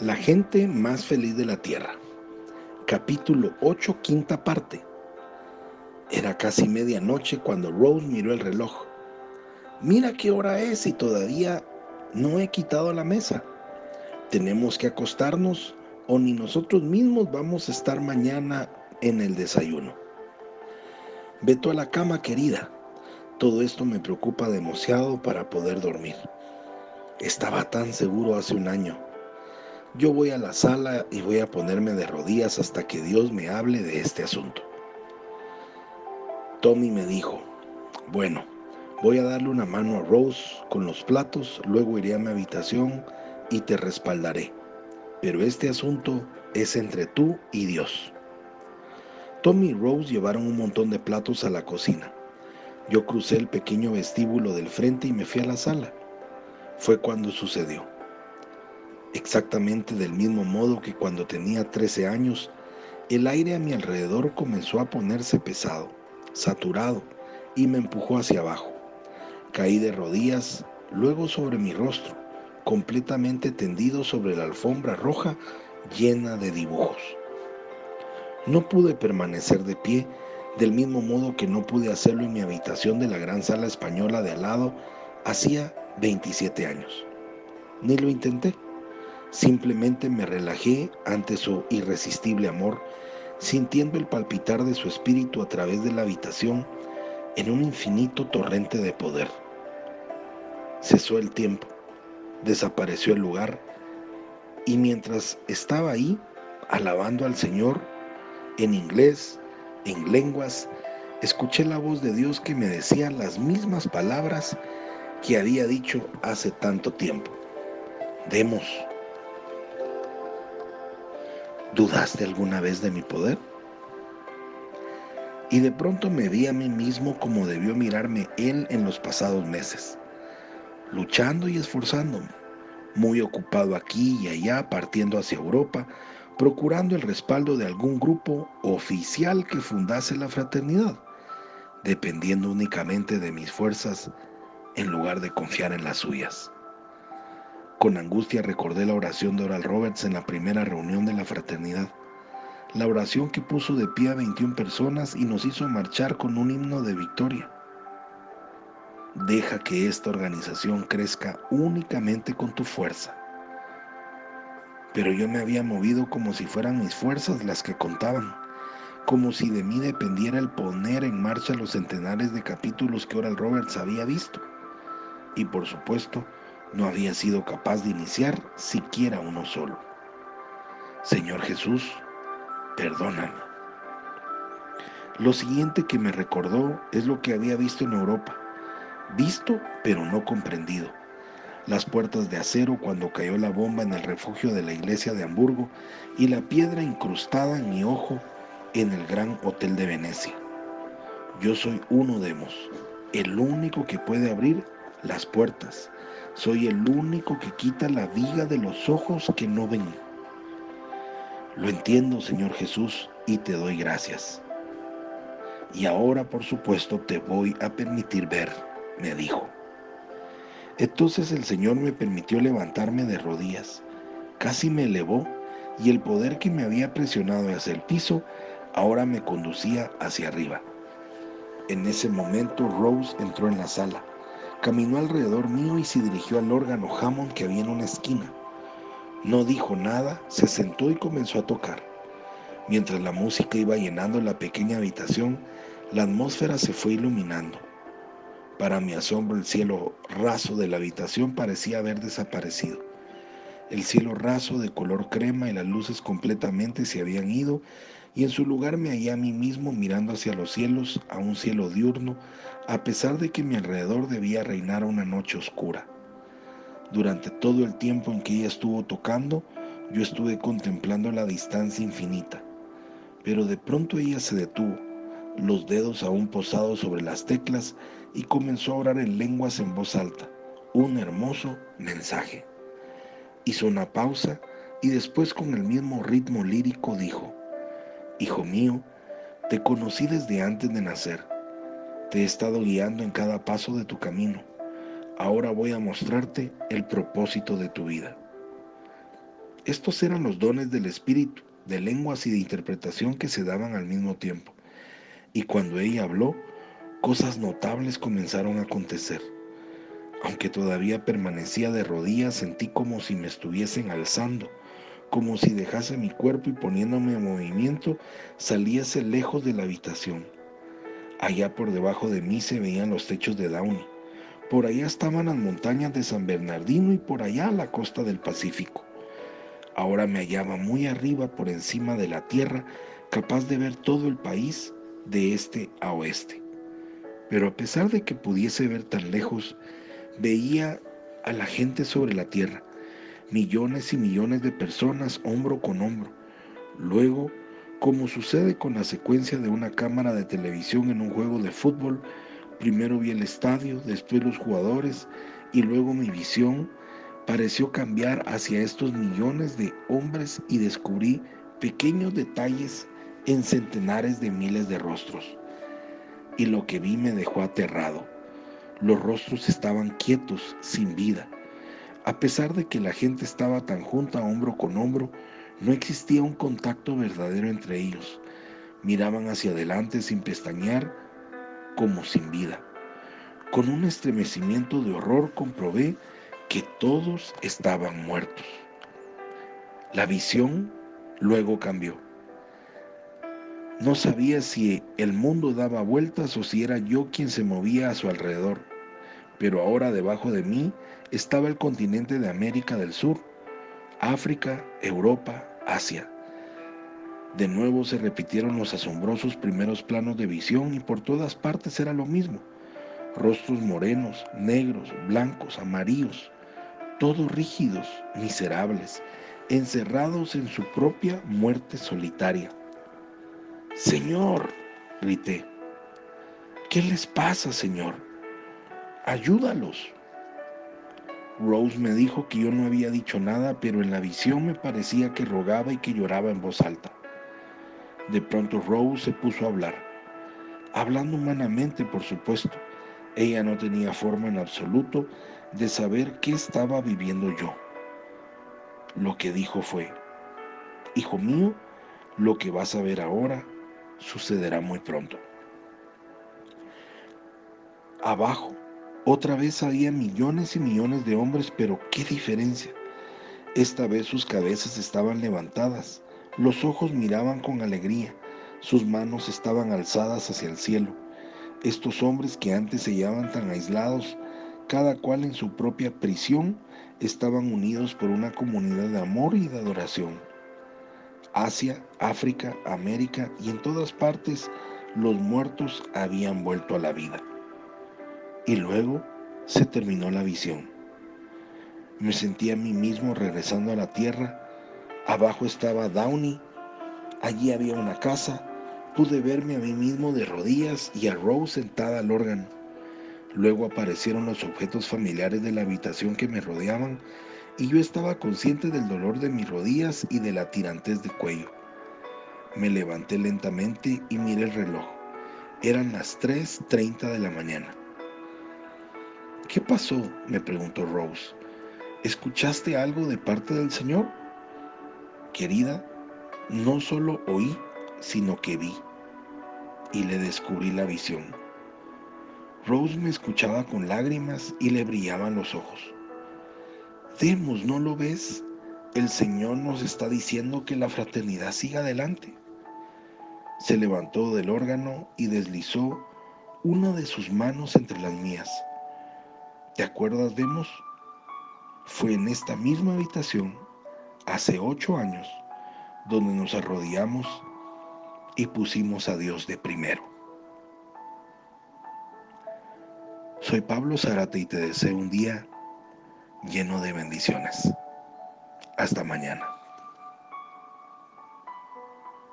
La gente más feliz de la Tierra. Capítulo 8, quinta parte. Era casi medianoche cuando Rose miró el reloj. Mira qué hora es y todavía no he quitado la mesa. Tenemos que acostarnos o ni nosotros mismos vamos a estar mañana en el desayuno. Veto a la cama, querida. Todo esto me preocupa demasiado para poder dormir. Estaba tan seguro hace un año yo voy a la sala y voy a ponerme de rodillas hasta que Dios me hable de este asunto. Tommy me dijo, bueno, voy a darle una mano a Rose con los platos, luego iré a mi habitación y te respaldaré. Pero este asunto es entre tú y Dios. Tommy y Rose llevaron un montón de platos a la cocina. Yo crucé el pequeño vestíbulo del frente y me fui a la sala. Fue cuando sucedió exactamente del mismo modo que cuando tenía 13 años, el aire a mi alrededor comenzó a ponerse pesado, saturado, y me empujó hacia abajo. Caí de rodillas, luego sobre mi rostro, completamente tendido sobre la alfombra roja llena de dibujos. No pude permanecer de pie, del mismo modo que no pude hacerlo en mi habitación de la gran sala española de al lado hacía 27 años. Ni lo intenté. Simplemente me relajé ante su irresistible amor, sintiendo el palpitar de su espíritu a través de la habitación en un infinito torrente de poder. Cesó el tiempo, desapareció el lugar, y mientras estaba ahí, alabando al Señor, en inglés, en lenguas, escuché la voz de Dios que me decía las mismas palabras que había dicho hace tanto tiempo. Demos ¿Dudaste alguna vez de mi poder? Y de pronto me vi a mí mismo como debió mirarme él en los pasados meses, luchando y esforzándome, muy ocupado aquí y allá, partiendo hacia Europa, procurando el respaldo de algún grupo oficial que fundase la fraternidad, dependiendo únicamente de mis fuerzas en lugar de confiar en las suyas. Con angustia recordé la oración de Oral Roberts en la primera reunión de la fraternidad. La oración que puso de pie a 21 personas y nos hizo marchar con un himno de victoria. Deja que esta organización crezca únicamente con tu fuerza. Pero yo me había movido como si fueran mis fuerzas las que contaban, como si de mí dependiera el poner en marcha los centenares de capítulos que Oral Roberts había visto. Y por supuesto, no había sido capaz de iniciar siquiera uno solo. Señor Jesús, perdóname. Lo siguiente que me recordó es lo que había visto en Europa, visto pero no comprendido. Las puertas de acero cuando cayó la bomba en el refugio de la iglesia de Hamburgo y la piedra incrustada en mi ojo en el gran hotel de Venecia. Yo soy uno de ellos, el único que puede abrir las puertas soy el único que quita la viga de los ojos que no ven. Lo entiendo, Señor Jesús, y te doy gracias. Y ahora, por supuesto, te voy a permitir ver, me dijo. Entonces el Señor me permitió levantarme de rodillas. Casi me elevó y el poder que me había presionado hacia el piso ahora me conducía hacia arriba. En ese momento Rose entró en la sala. Caminó alrededor mío y se dirigió al órgano Hammond que había en una esquina. No dijo nada, se sentó y comenzó a tocar. Mientras la música iba llenando la pequeña habitación, la atmósfera se fue iluminando. Para mi asombro, el cielo raso de la habitación parecía haber desaparecido. El cielo raso de color crema y las luces completamente se habían ido y en su lugar me hallé a mí mismo mirando hacia los cielos, a un cielo diurno, a pesar de que mi alrededor debía reinar una noche oscura. Durante todo el tiempo en que ella estuvo tocando, yo estuve contemplando la distancia infinita, pero de pronto ella se detuvo, los dedos aún posados sobre las teclas, y comenzó a orar en lenguas en voz alta, un hermoso mensaje. Hizo una pausa y después con el mismo ritmo lírico dijo, Hijo mío, te conocí desde antes de nacer. Te he estado guiando en cada paso de tu camino. Ahora voy a mostrarte el propósito de tu vida. Estos eran los dones del Espíritu, de lenguas y de interpretación que se daban al mismo tiempo. Y cuando ella habló, cosas notables comenzaron a acontecer. Aunque todavía permanecía de rodillas, sentí como si me estuviesen alzando, como si dejase mi cuerpo y poniéndome en movimiento, saliese lejos de la habitación. Allá por debajo de mí se veían los techos de Downey. Por allá estaban las montañas de San Bernardino y por allá la costa del Pacífico. Ahora me hallaba muy arriba por encima de la tierra, capaz de ver todo el país de este a oeste. Pero a pesar de que pudiese ver tan lejos, veía a la gente sobre la tierra, millones y millones de personas hombro con hombro. Luego, como sucede con la secuencia de una cámara de televisión en un juego de fútbol, Primero vi el estadio, después los jugadores y luego mi visión pareció cambiar hacia estos millones de hombres y descubrí pequeños detalles en centenares de miles de rostros. Y lo que vi me dejó aterrado. Los rostros estaban quietos, sin vida. A pesar de que la gente estaba tan junta hombro con hombro, no existía un contacto verdadero entre ellos. Miraban hacia adelante sin pestañear como sin vida. Con un estremecimiento de horror comprobé que todos estaban muertos. La visión luego cambió. No sabía si el mundo daba vueltas o si era yo quien se movía a su alrededor, pero ahora debajo de mí estaba el continente de América del Sur, África, Europa, Asia. De nuevo se repitieron los asombrosos primeros planos de visión y por todas partes era lo mismo. Rostros morenos, negros, blancos, amarillos, todos rígidos, miserables, encerrados en su propia muerte solitaria. Señor, grité, ¿qué les pasa, Señor? Ayúdalos. Rose me dijo que yo no había dicho nada, pero en la visión me parecía que rogaba y que lloraba en voz alta. De pronto Rose se puso a hablar, hablando humanamente, por supuesto. Ella no tenía forma en absoluto de saber qué estaba viviendo yo. Lo que dijo fue, Hijo mío, lo que vas a ver ahora sucederá muy pronto. Abajo, otra vez había millones y millones de hombres, pero qué diferencia. Esta vez sus cabezas estaban levantadas los ojos miraban con alegría, sus manos estaban alzadas hacia el cielo. Estos hombres que antes se hallaban tan aislados, cada cual en su propia prisión, estaban unidos por una comunidad de amor y de adoración. Asia, África, América y en todas partes los muertos habían vuelto a la vida. Y luego se terminó la visión. Me sentí a mí mismo regresando a la tierra Abajo estaba Downey. Allí había una casa. Pude verme a mí mismo de rodillas y a Rose sentada al órgano. Luego aparecieron los objetos familiares de la habitación que me rodeaban y yo estaba consciente del dolor de mis rodillas y de la tirantez de cuello. Me levanté lentamente y miré el reloj. Eran las 3.30 de la mañana. ¿Qué pasó? me preguntó Rose. ¿Escuchaste algo de parte del Señor? Querida, no solo oí, sino que vi y le descubrí la visión. Rose me escuchaba con lágrimas y le brillaban los ojos. Demos, ¿no lo ves? El Señor nos está diciendo que la fraternidad siga adelante. Se levantó del órgano y deslizó una de sus manos entre las mías. ¿Te acuerdas, Demos? Fue en esta misma habitación hace ocho años donde nos arrodillamos y pusimos a Dios de primero. Soy Pablo Zárate y te deseo un día lleno de bendiciones. Hasta mañana.